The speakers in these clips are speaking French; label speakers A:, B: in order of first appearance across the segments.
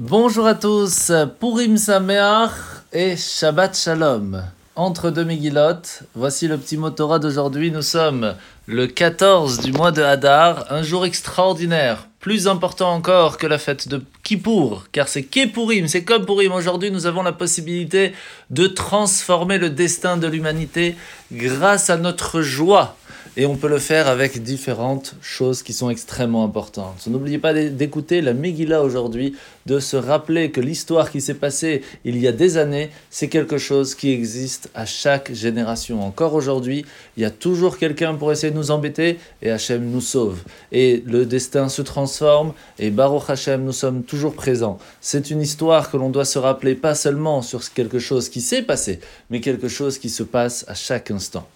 A: Bonjour à tous, Purim Sameach et Shabbat Shalom. Entre deux Megillot, voici le petit motora d'aujourd'hui. Nous sommes le 14 du mois de Hadar, un jour extraordinaire, plus important encore que la fête de Kippour, car c'est Kippurim, c'est comme Purim. Aujourd'hui, nous avons la possibilité de transformer le destin de l'humanité grâce à notre joie et on peut le faire avec différentes choses qui sont extrêmement importantes. N'oubliez pas d'écouter la Megillah aujourd'hui, de se rappeler que l'histoire qui s'est passée il y a des années, c'est quelque chose qui existe à chaque génération. Encore aujourd'hui, il y a toujours quelqu'un pour essayer de nous embêter et Hachem nous sauve. Et le destin se transforme et Baruch Hachem, nous sommes toujours présents. C'est une histoire que l'on doit se rappeler pas seulement sur quelque chose qui s'est passé, mais quelque chose qui se passe à chaque instant.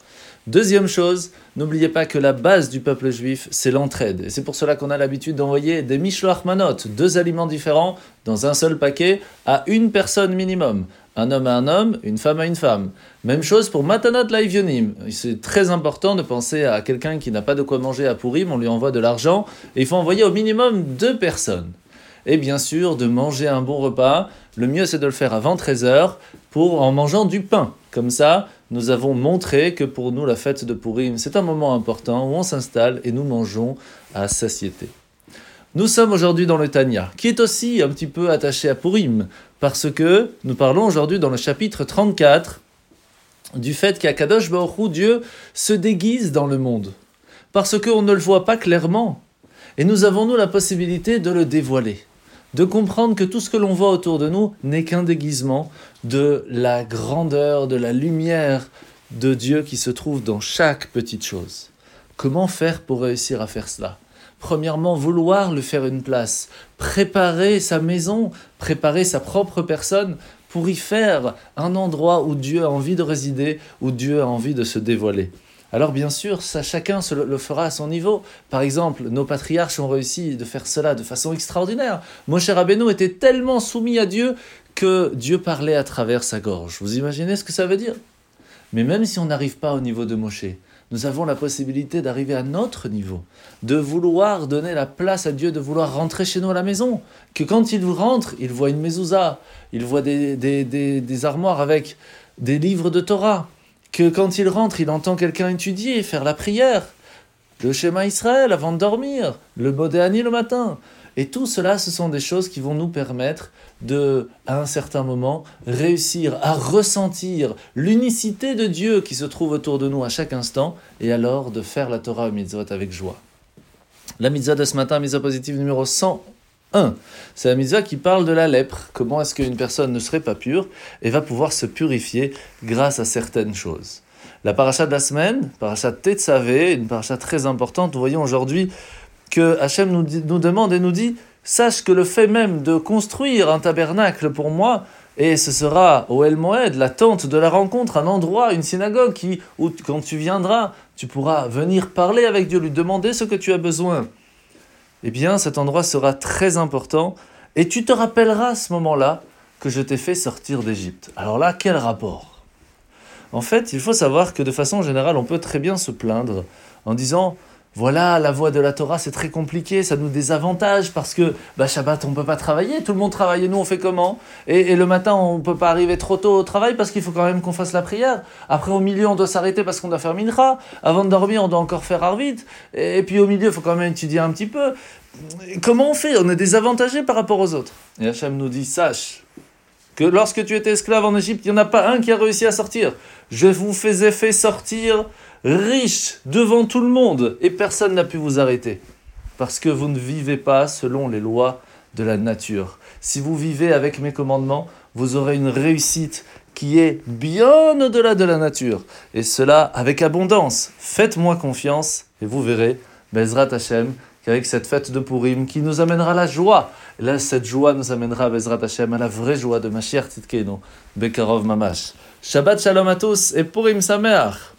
A: Deuxième chose, n'oubliez pas que la base du peuple juif, c'est l'entraide. Et c'est pour cela qu'on a l'habitude d'envoyer des Mishloach Manot, deux aliments différents, dans un seul paquet, à une personne minimum. Un homme à un homme, une femme à une femme. Même chose pour Matanot Laivionim. C'est très important de penser à quelqu'un qui n'a pas de quoi manger à Pourim, on lui envoie de l'argent, et il faut envoyer au minimum deux personnes. Et bien sûr, de manger un bon repas, le mieux c'est de le faire avant 13h, pour en mangeant du pain. Comme ça, nous avons montré que pour nous, la fête de Purim, c'est un moment important où on s'installe et nous mangeons à satiété. Nous sommes aujourd'hui dans le Tanya, qui est aussi un petit peu attaché à Purim, parce que nous parlons aujourd'hui dans le chapitre 34 du fait qu'Akadosh Baruch Dieu se déguise dans le monde, parce qu'on ne le voit pas clairement, et nous avons nous la possibilité de le dévoiler de comprendre que tout ce que l'on voit autour de nous n'est qu'un déguisement de la grandeur, de la lumière de Dieu qui se trouve dans chaque petite chose. Comment faire pour réussir à faire cela? Premièrement, vouloir lui faire une place, préparer sa maison, préparer sa propre personne pour y faire un endroit où Dieu a envie de résider, où Dieu a envie de se dévoiler. Alors bien sûr, ça, chacun le, fera à son niveau. Par exemple, nos patriarches ont réussi de faire cela de façon extraordinaire. Moshe Rabbeinu était tellement soumis à Dieu que Dieu parlait à travers sa gorge. Vous imaginez ce que ça veut dire? Mais même si on n'arrive pas au niveau de Moshe, nous avons la possibilité d'arriver à notre niveau, de vouloir donner la place à Dieu, de vouloir rentrer chez nous à la maison. Que quand il rentre, il voit une mezouza, il voit des, des armoires avec des livres de Torah que quand il rentre, il entend quelqu'un étudier, faire la prière, le schéma Israël avant de dormir, le Modéani le matin. Et tout cela, ce sont des choses qui vont nous permettre de, à un certain moment, réussir à ressentir l'unicité de Dieu qui se trouve autour de nous à chaque instant, et alors de faire la Torah au mitzvot avec joie. La mitzvah de ce matin, mitzvah positive numéro 100. 1. C'est la mitzvah qui parle de la lèpre. Comment est-ce qu'une personne ne serait pas pure et va pouvoir se purifier grâce à certaines choses? La paracha de la semaine, paracha Tetzavé, une paracha très importante. Nous voyons aujourd'hui que Hachem nous, nous demande et nous dit Sache que le fait même de construire un tabernacle pour moi, et ce sera au El Moed, la tente de la rencontre, un endroit, une synagogue qui, où quand tu viendras, tu pourras venir parler avec Dieu, lui demander ce que tu as besoin eh bien cet endroit sera très important et tu te rappelleras à ce moment-là que je t'ai fait sortir d'Égypte. Alors là, quel rapport? En fait, il faut savoir que de façon générale, on peut très bien se plaindre en disant voilà, la voie de la Torah, c'est très compliqué, ça nous désavantage parce que bah, Shabbat, on ne peut pas travailler, tout le monde travaille et nous, on fait comment? Et, le matin, on ne peut pas arriver trop tôt au travail parce qu'il faut quand même qu'on fasse la prière. Après, au milieu, on doit s'arrêter parce qu'on doit faire Mincha. Avant de dormir, on doit encore faire Arvit. Et, puis au milieu, il faut quand même étudier un petit peu. comment on fait? On est désavantagé par rapport aux autres. Et Hachem nous dit sache que lorsque tu étais esclave en Égypte, il n'y en a pas un qui a réussi à sortir. Je vous faisais sortir riche devant tout le monde, et personne n'a pu vous arrêter, parce que vous ne vivez pas selon les lois de la nature. Si vous vivez avec mes commandements, vous aurez une réussite qui est bien au-delà de la nature, et cela avec abondance. Faites-moi confiance, et vous verrez, Bezrat Hashem, qu'avec cette fête de Purim, qui nous amènera la joie, là, cette joie nous amènera, Bezrat Hashem, à la vraie joie de Mashiach Tzidkenu, Bekarov Mamash. Shabbat Shalom à tous, et Purim Sameach